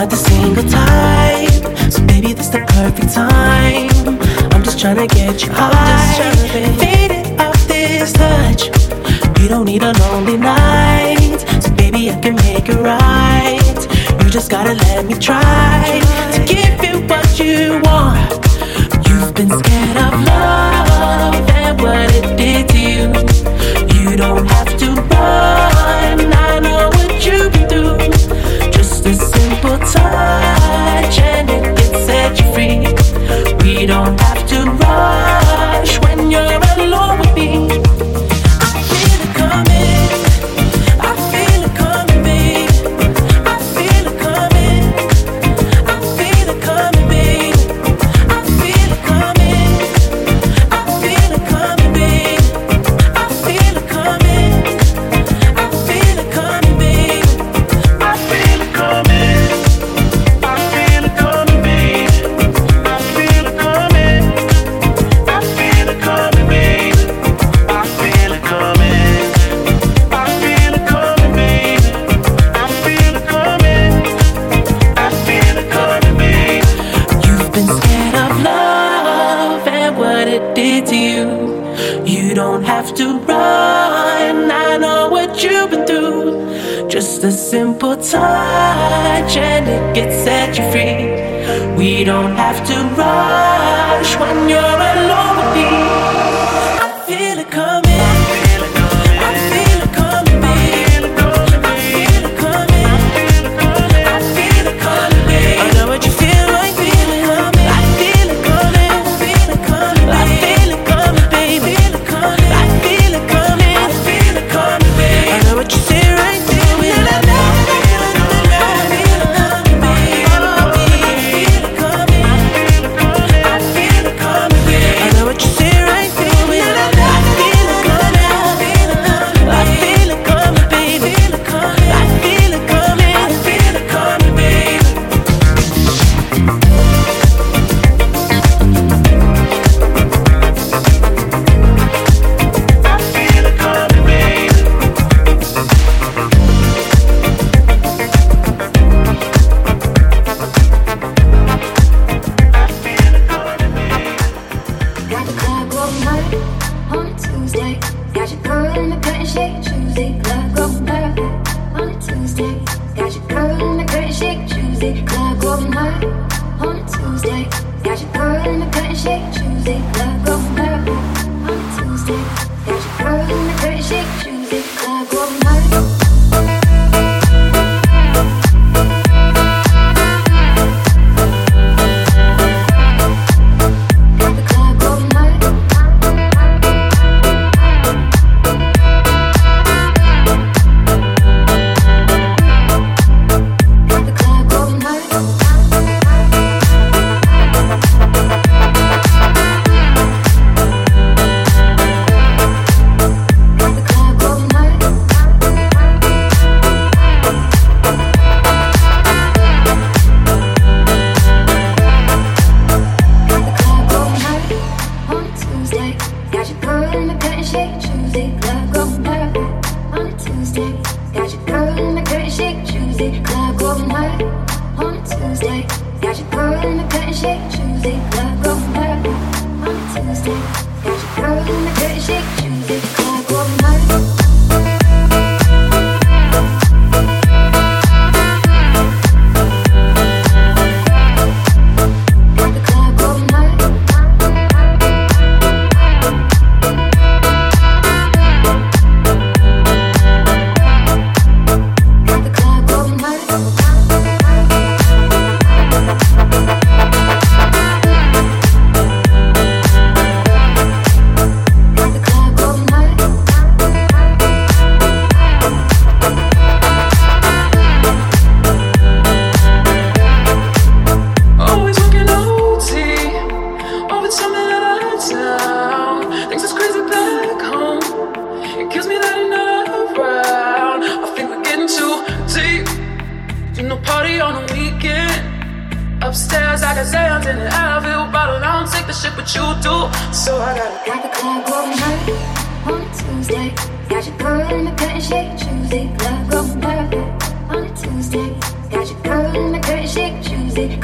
not the single type. So maybe this the perfect time. I'm just trying to get you high. Faded off this touch. You don't need a lonely night. So baby, I can make it right. You just gotta let me try to give you what you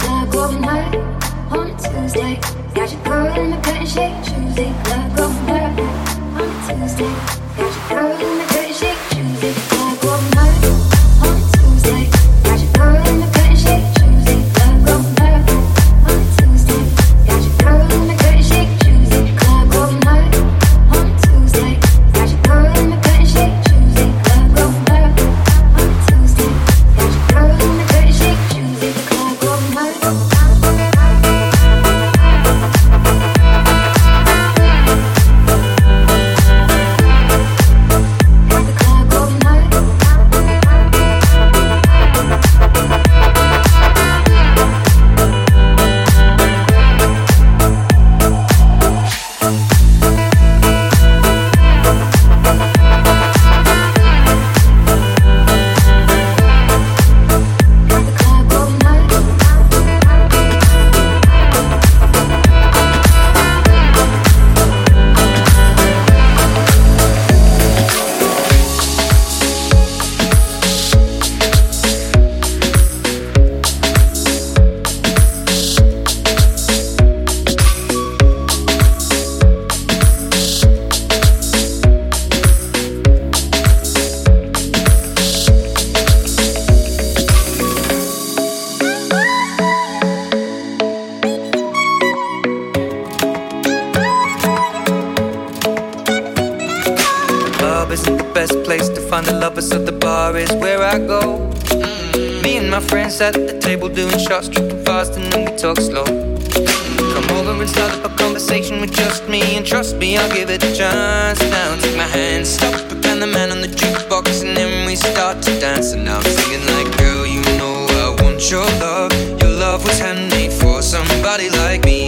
Love over night on a Tuesday. Got your girl in the curtain shake, Tuesday. Love over night on a Tuesday. Got your girl in the curtain shake, Tuesday. best place to find a lover, so the bar is where I go. Mm -hmm. Me and my friends at the table doing shots, tripping fast, and then we talk slow. Come over and start up a conversation with just me, and trust me, I'll give it a chance. Now take my hand, stop, and the man on the jukebox, and then we start to dance. And I'm singing like, girl, you know I want your love. Your love was handmade for somebody like me.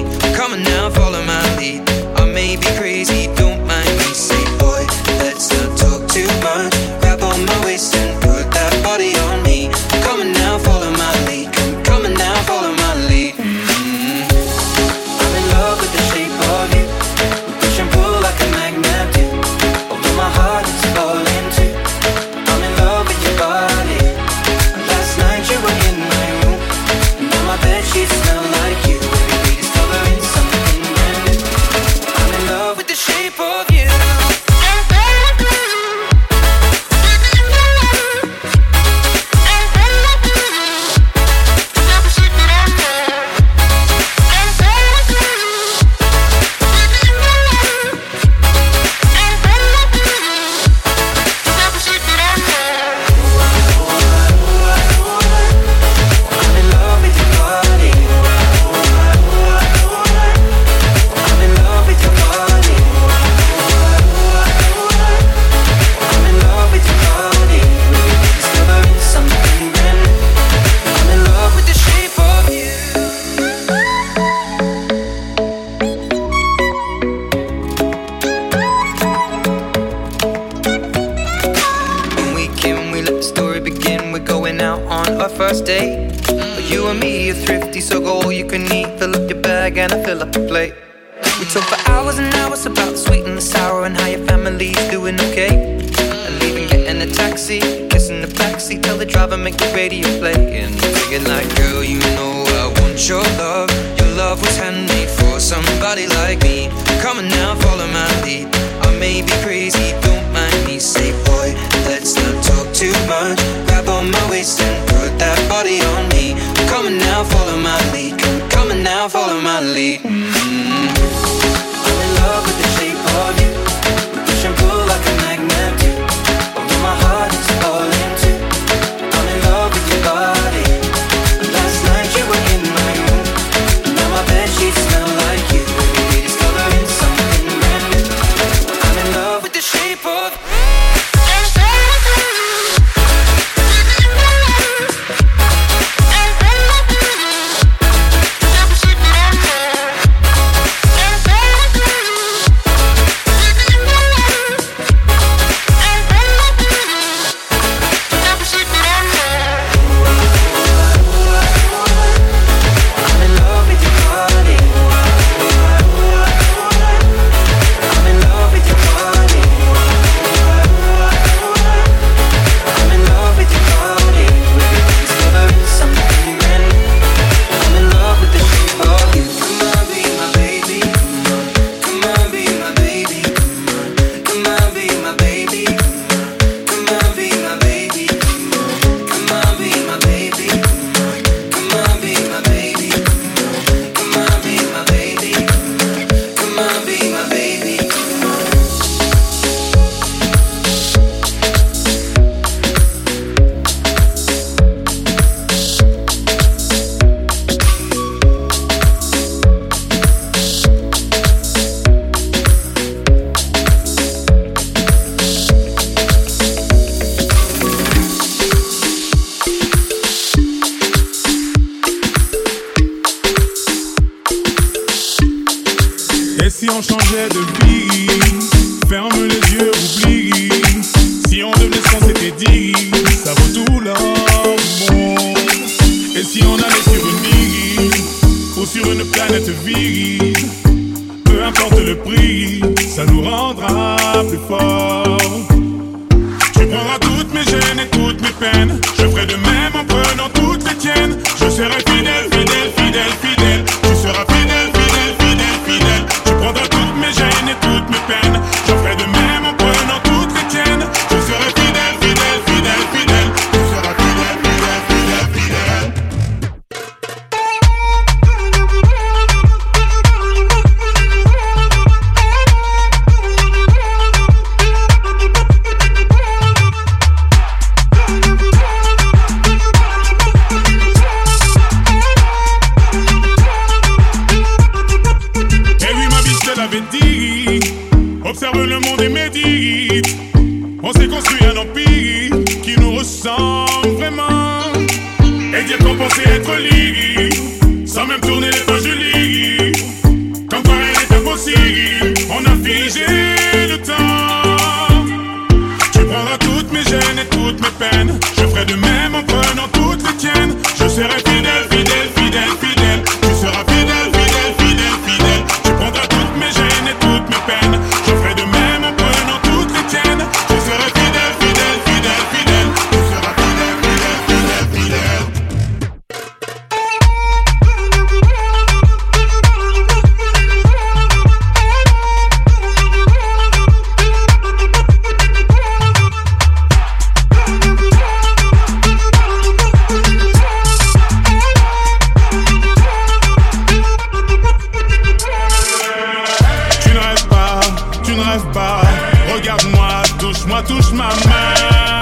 Touche-moi, touche ma main.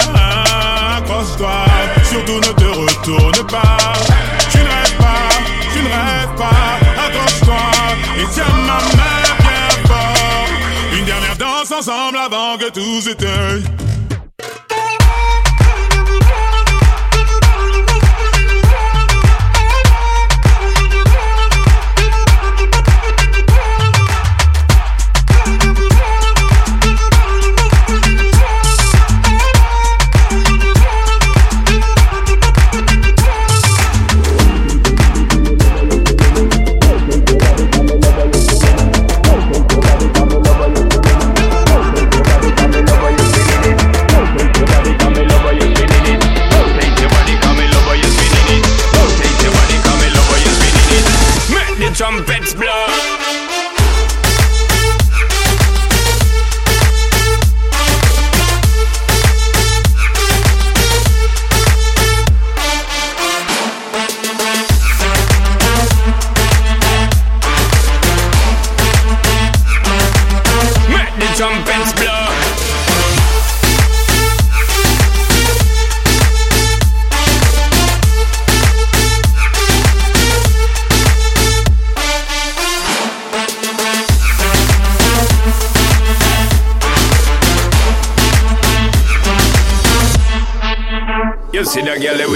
Accroche-toi, surtout ne te retourne pas. Tu ne rêves pas, tu ne rêves pas. Accroche-toi et tiens ma main bien fort. Une dernière danse ensemble avant que tout s'éteigne.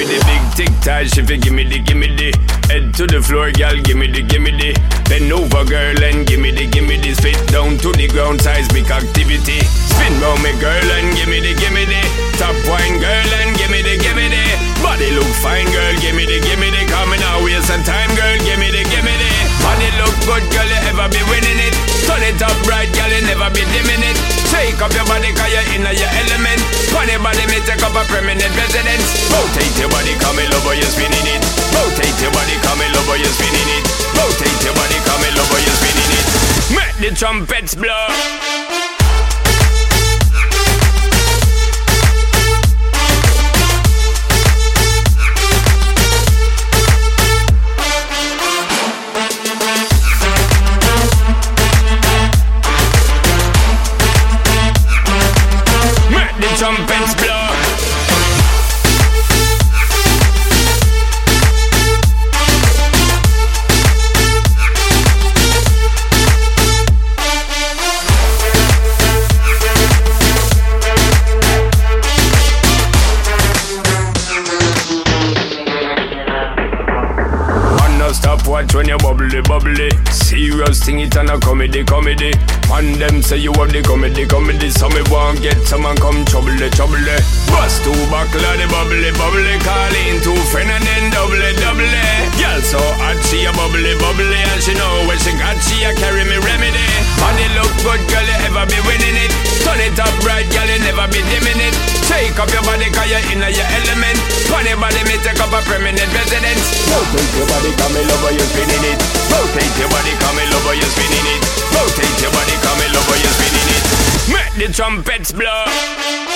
With the big tic tac, she fi gimme the gimme the. Head to the floor, girl, gimme the gimme the. Bend over, girl, and gimme the gimme the. Spit down to the ground, seismic activity. Spin round me, girl, and gimme the gimme the. Top wine, girl, and gimme the gimme the. Body look fine, girl, gimme the gimme the. Coming out, waste some time, girl, gimme the gimme the Body look good, girl, you ever be winning it. Turn it up right, girl, you never be dimming it. Shake up your body, cause you're in your element. Funny body, me take up a permanent residence. Rotate your body, come in love, you're spinning it. Rotate your body, come in love, you're spinning it. Rotate your body, come in love, you're spinning it. Make the trumpets blow you bubbly, bubbly. Serious thing, it and a comedy, comedy. And them say you have the comedy, comedy. So me want get someone come trouble, trouble. Bust two buckle the bubbly, bubbly. Call in two friend and then double, double. Girl so hot, she a bubbly, bubbly. And she know when she got, she a carry me remedy. Money look good, girl, you ever be winning it. Turn it up right, girl, you never be dimming it. Take up your body, cause you're in your element. Funny body, me take up a permanent residence. Rotate your body, come me love you're spinning it. Rotate your body, come me love you're spinning it. Rotate your body, come me love you're spinning it. Make the trumpets blow.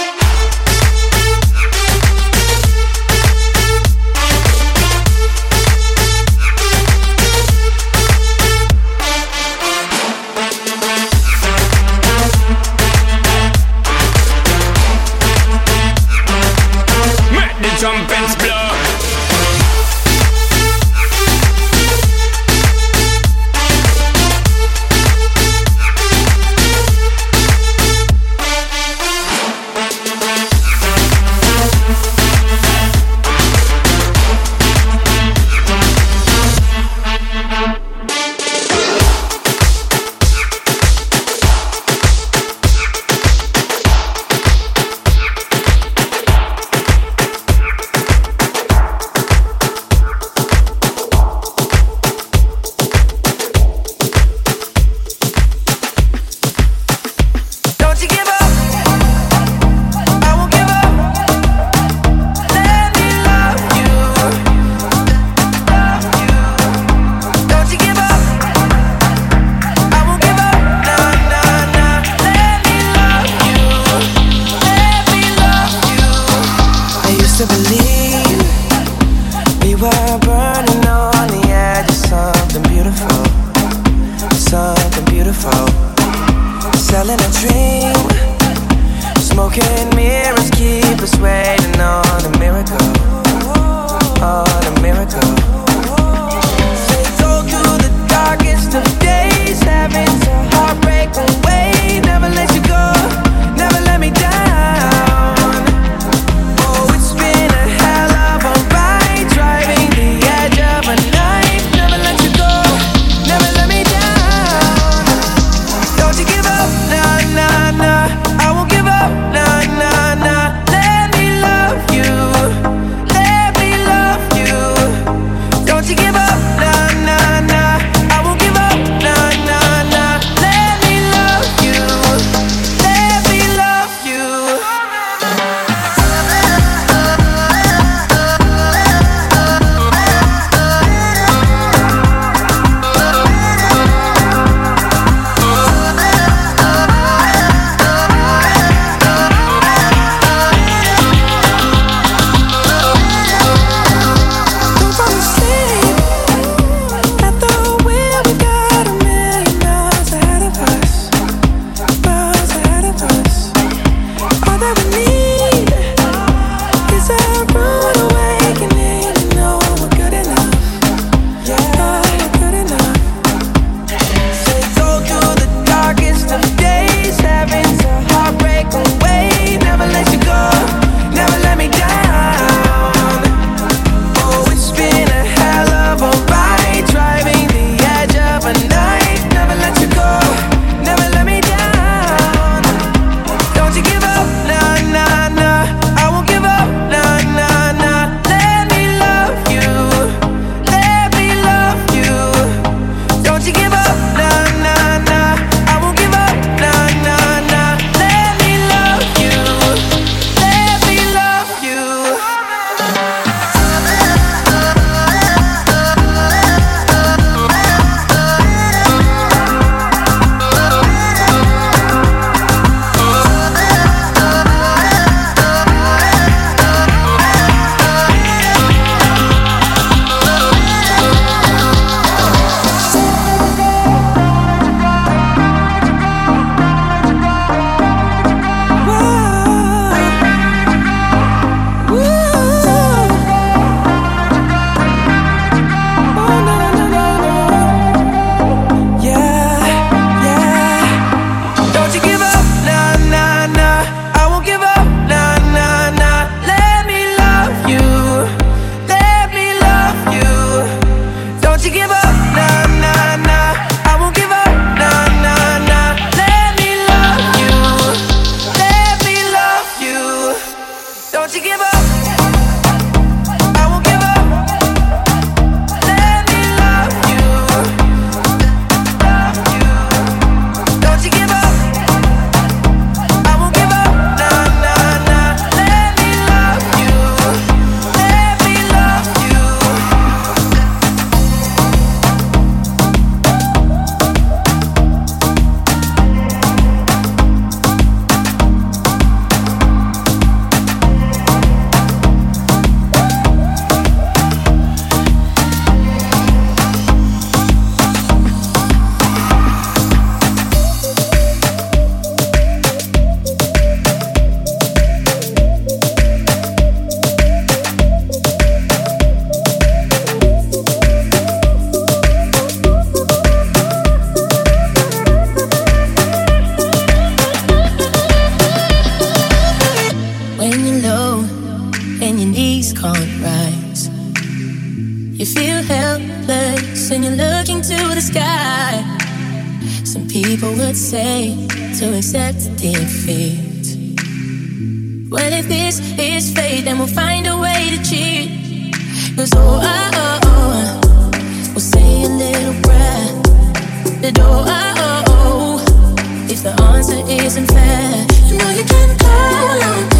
wasn't fair. You know you can't go alone.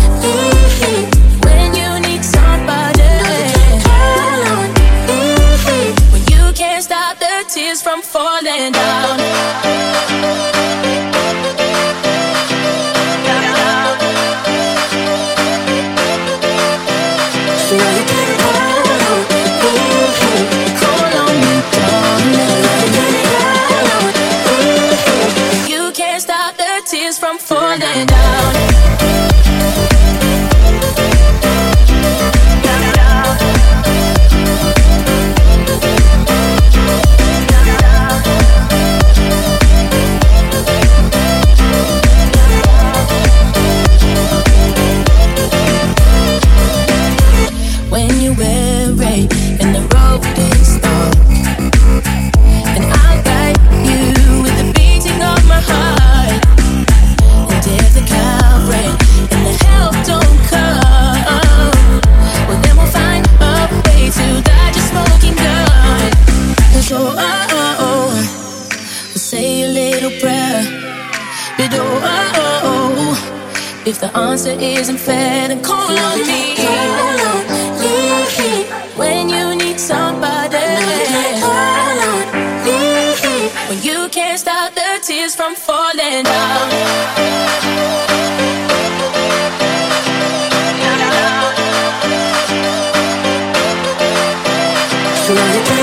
love you.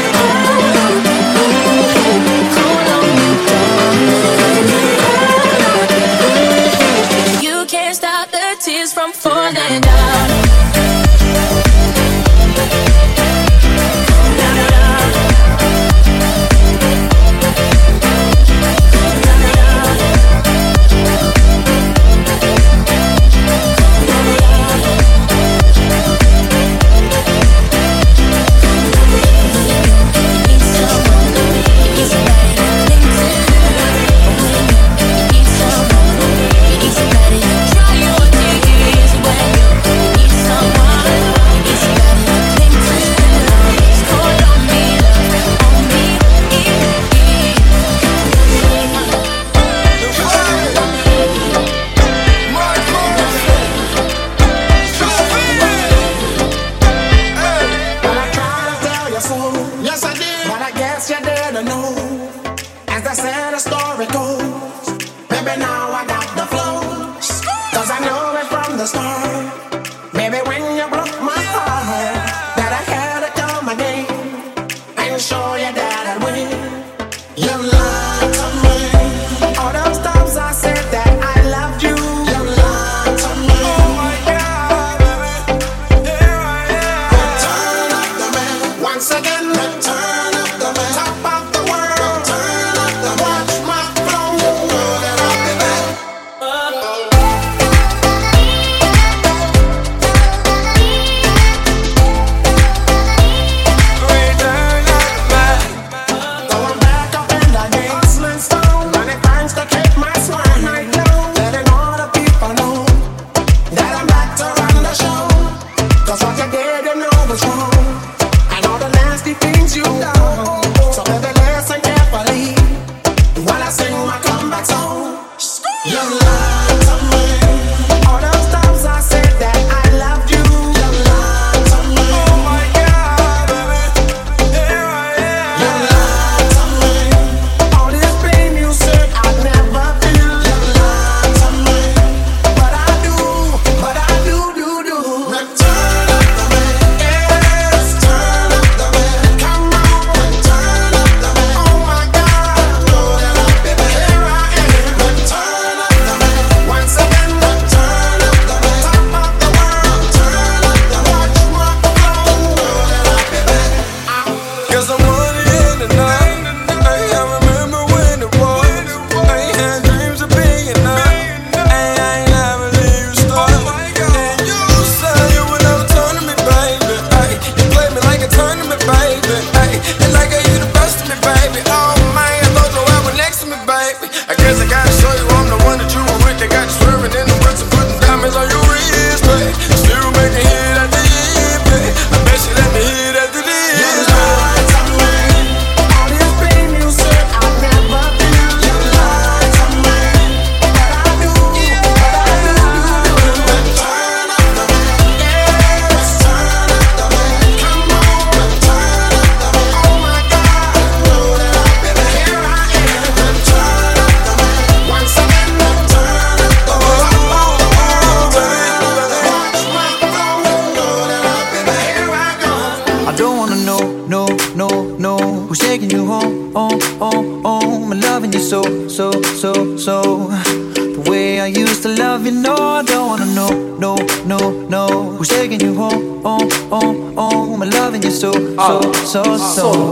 once again. so so.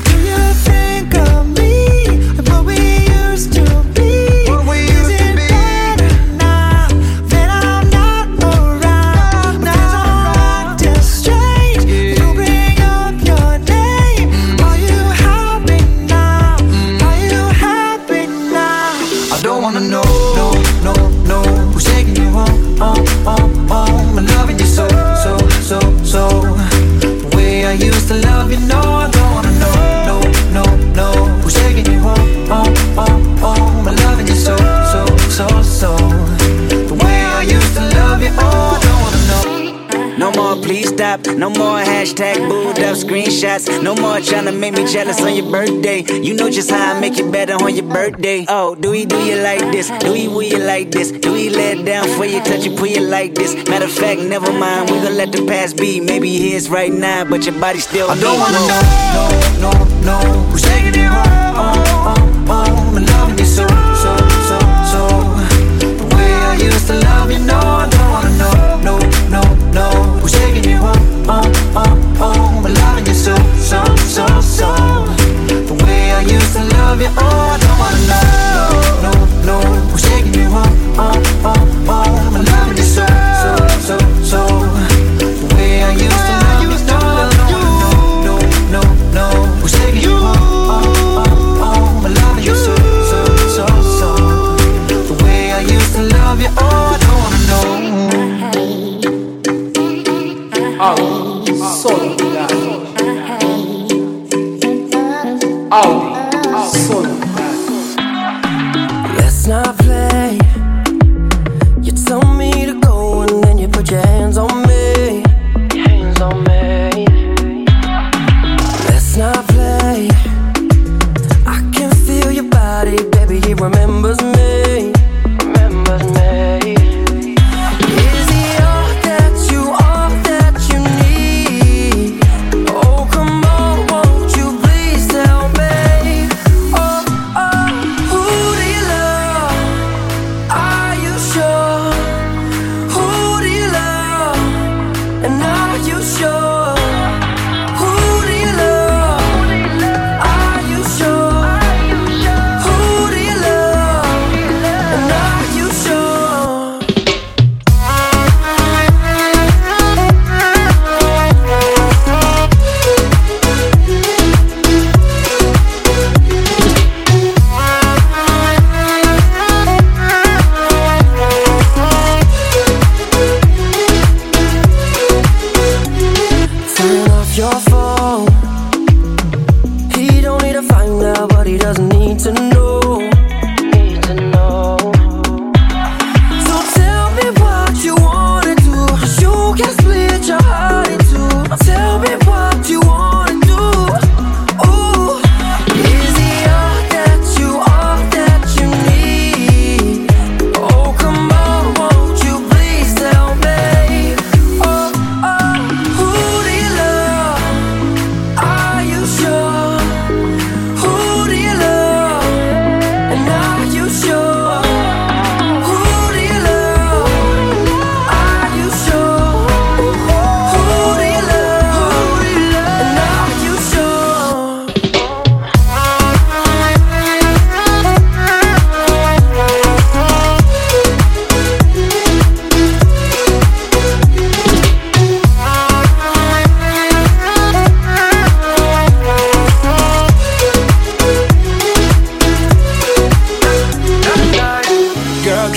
stop. No more hashtag booed up screenshots. No more trying to make me jealous on your birthday. You know just how I make it better on your birthday. Oh, do we do you like this? Do we will you like this? Do we let down for you, touch you, pull you like this? Matter of fact, never mind. We gon' let the past be. Maybe it is right now, but your body still. I don't wanna know, no, no, no. Who's taking it home? me all.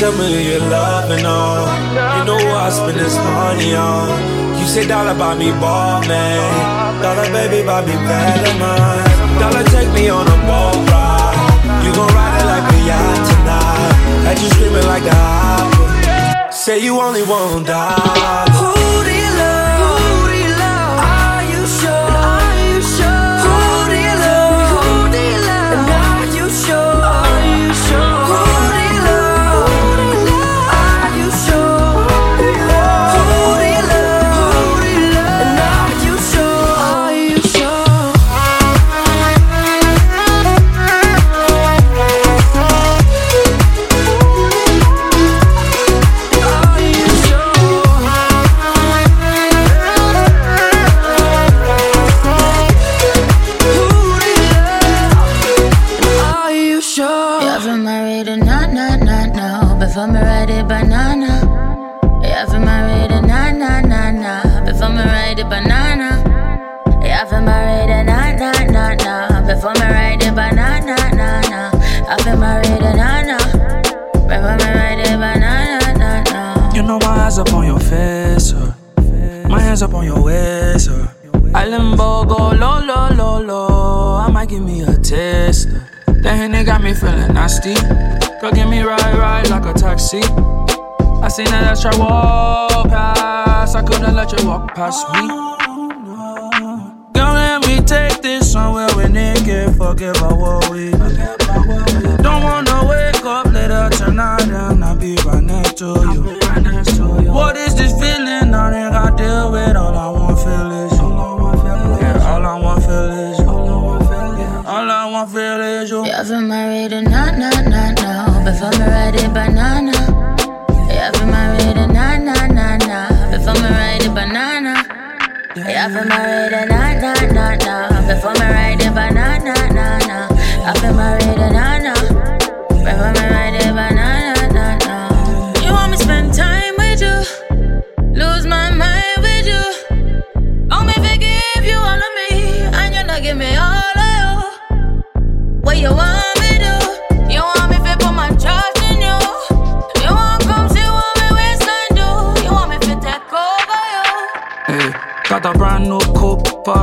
Tell me you're loving on. You know I spend this money on. You say dollar buy me ball, man. Dollar baby buy me Palomar. Dollar take me on a ball ride. You gon' ride it like a yacht tonight. Had you screaming like a opera. Say you only want dollar. Nasty. Girl, give me ride, ride like a taxi. I seen that extra walk past. I couldn't let you walk past me. Girl, let me take this somewhere we naked. Forget about what we. Don't wanna wake up later tonight and I'll be right next to you. What is this feeling? Banana. Have to marry the na na na na. Before me ride the banana. Marry the na na na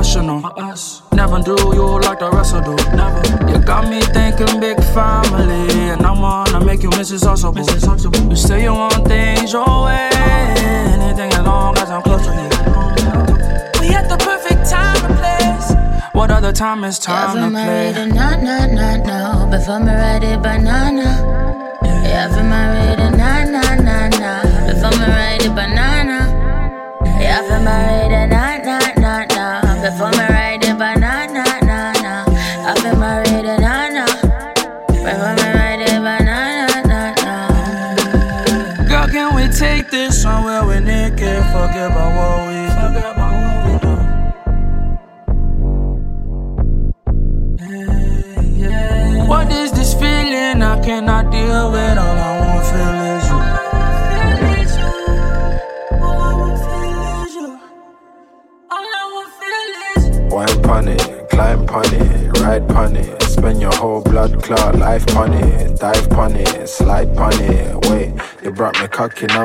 us. Never do you like the rest of do. Never. You got me thinking big family, and I'm gonna make you Mrs. Huxtable. You say you want things your way, anything as long as I'm close to you. We at the perfect time and place. What other time is time yeah, to play? Ready, nah, nah, nah, no. Before me ready, banana. Yeah, for my ready, nah, nah, nah, nah. Before me ready, banana.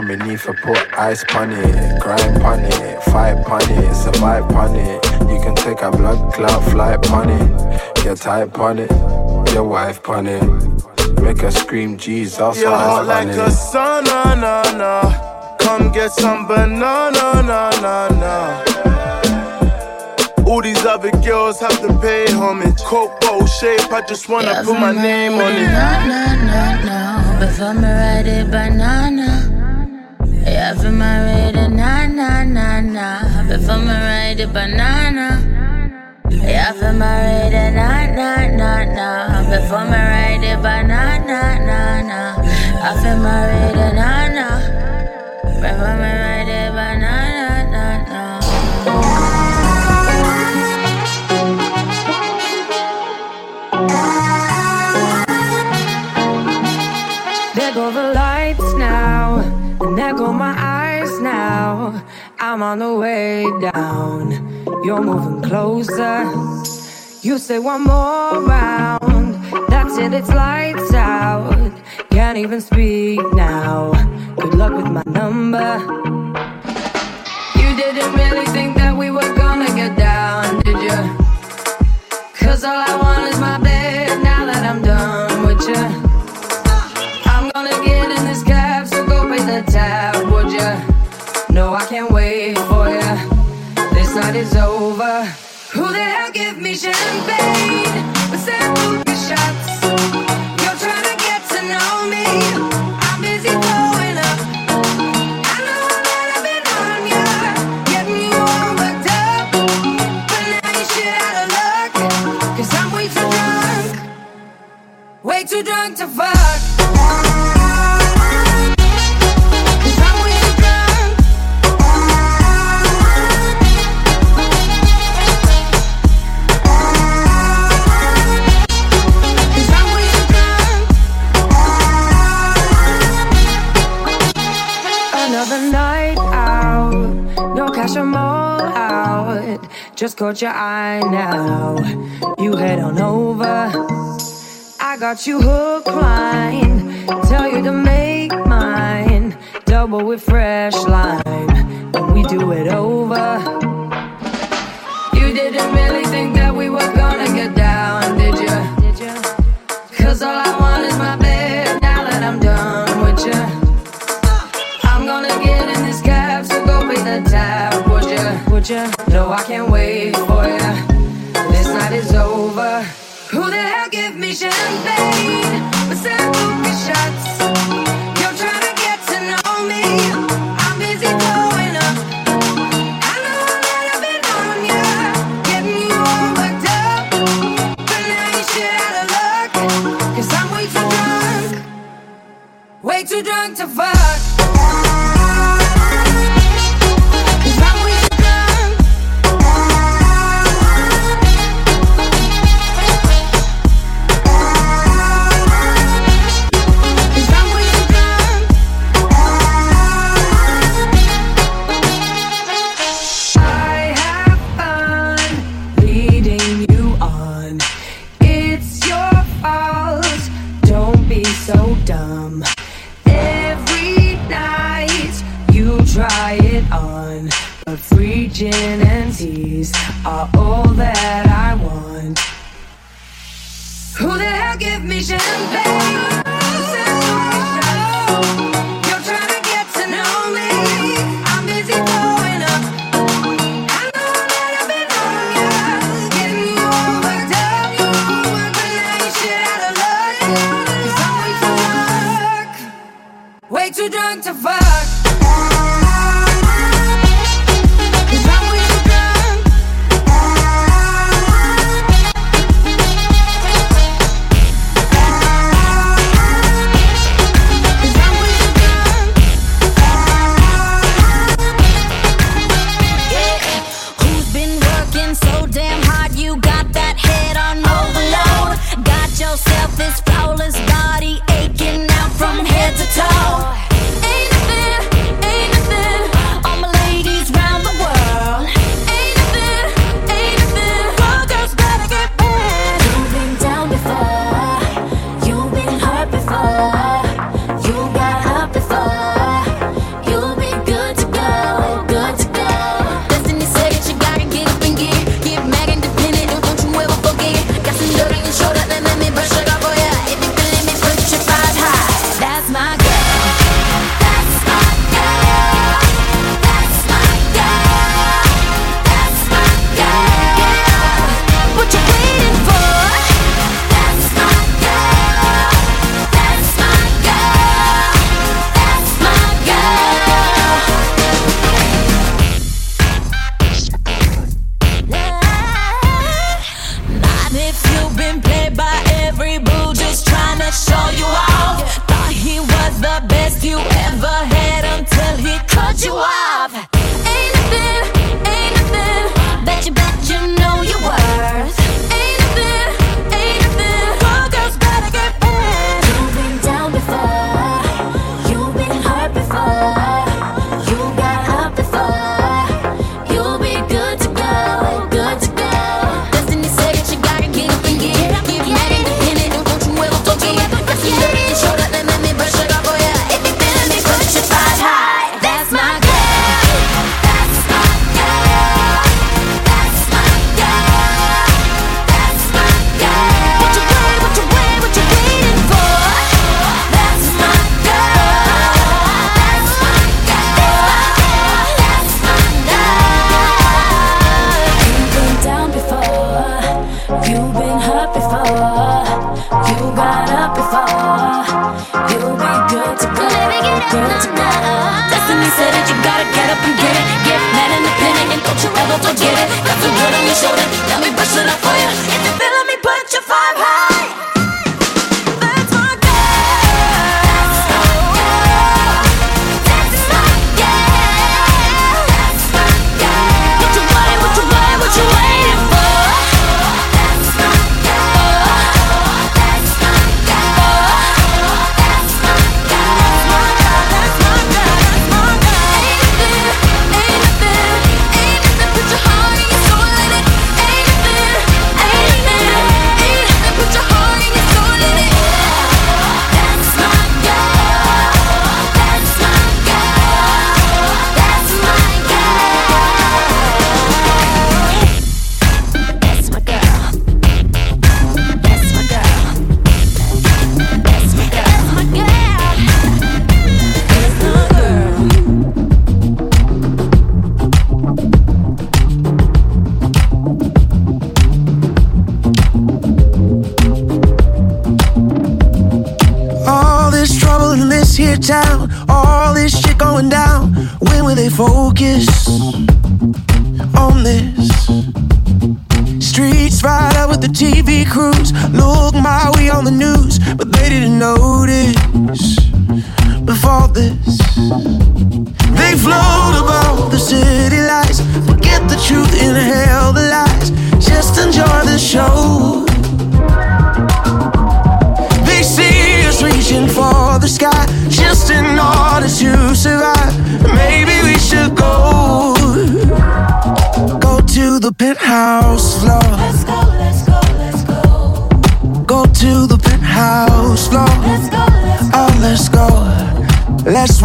Me knee for put ice pon it, grind pon it, fight pon it, survive pon it. You can take a blood clot flight pon it, get tight pon it, your wife pon it. Make her scream Jesus You're hot like a sun, na na na. Come get some banana, na na na. All these other girls have to pay homage. Coke bowl shape, I just wanna yeah, put my name on it. No, no, no, no. Before me ride it banana. Yeah, for my ride na na na na. Before me ride it banana. Yeah, for my ride na na na na. Before me ride it banana na na. I feel my ride na na. Before me ride I'm on the way down. You're moving closer. You say one more round. That's it, it's lights out. Can't even speak now. Good luck with my number. You didn't really think that we were gonna get down, did you? Cause all I want is my baby. Is over. Who the hell give me champagne? With sambuca shots. You're trying to get to know me. I'm busy throwing up. I know that I've been on ya, getting you all worked up. But now you shit out of luck. Cause I'm way too drunk. Way too drunk to fuck. Caught your eye now. You head on over. I got you hook line. Tell you to make mine. Double with fresh lime. When we do it over. You didn't really think that we were gonna get down, did you? Cause all I want is my bed now that I'm done with you. I'm gonna get in this cab, so go pay the tab, would you? Would you? No, I can't wait for you. This night is over. Who the hell give me champagne? Sambuca shots. To fuck.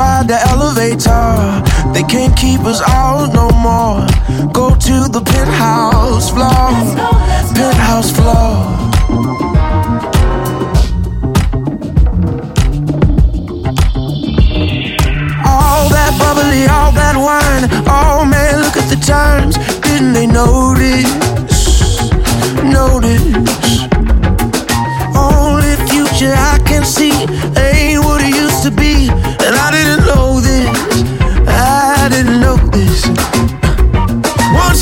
Let's ride the elevator. They can't keep us out no more. Go to the penthouse floor. Penthouse floor. All that bubbly, all that wine. Oh man, look at the times. Didn't they notice? Notice. Only future I can see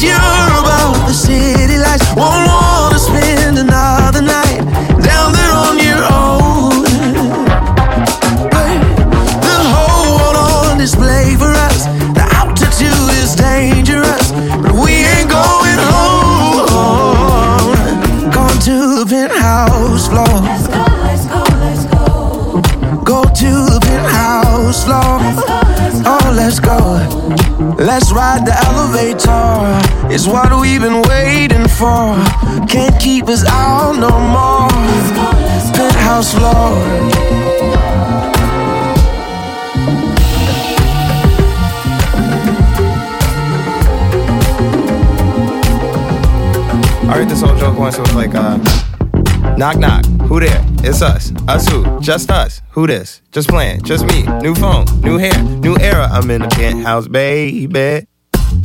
You're about the city lights, won't wanna spend another night down there on your own. Hey, the whole world on display for us. The altitude is dangerous, but we ain't going home. Going to the penthouse floor. Let's go, let's go, let's go. Go to the penthouse floor. Oh, let's go. Let's ride the elevator. It's what we've been waiting for. Can't keep us out no more. Penthouse floor. I heard this whole joke once. It was like, uh, knock knock, who there? It's us. Us who? Just us. Who this? Just playing. Just me. New phone. New hair. New era. I'm in the penthouse, baby.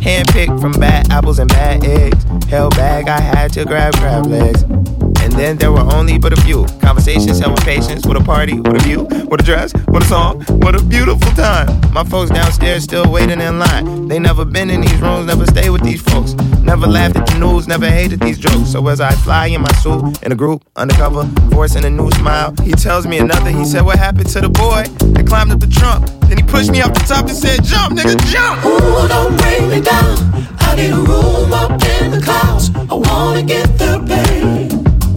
Handpicked from bad apples and bad eggs. Held bag, I had to grab crab legs. And then there were only but a few conversations held with patience, with a party, with a view, with a dress, with a song, what a beautiful time. My folks downstairs still waiting in line. They never been in these rooms, never stay with these folks. Never laughed at the news, never hated these jokes. So as I fly in my suit, in a group, undercover, forcing a new smile, he tells me another. He said, What happened to the boy that climbed up the trunk? Then he pushed me off the top and said, Jump, nigga, jump! Ooh, don't bring me down. I need a room up in the clouds. I wanna get there, babe.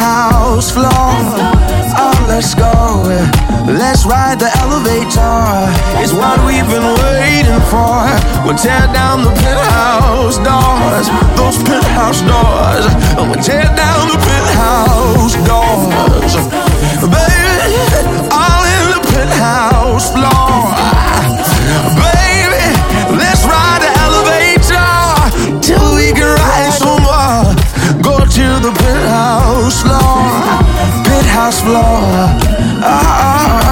penthouse floor. Oh, let's go. Let's ride the elevator. It's what we've been waiting for. We'll tear down the penthouse doors. Those penthouse doors. We'll tear down the penthouse doors. Baby, all in the penthouse floor. Penthouse floor, penthouse floor. Ah,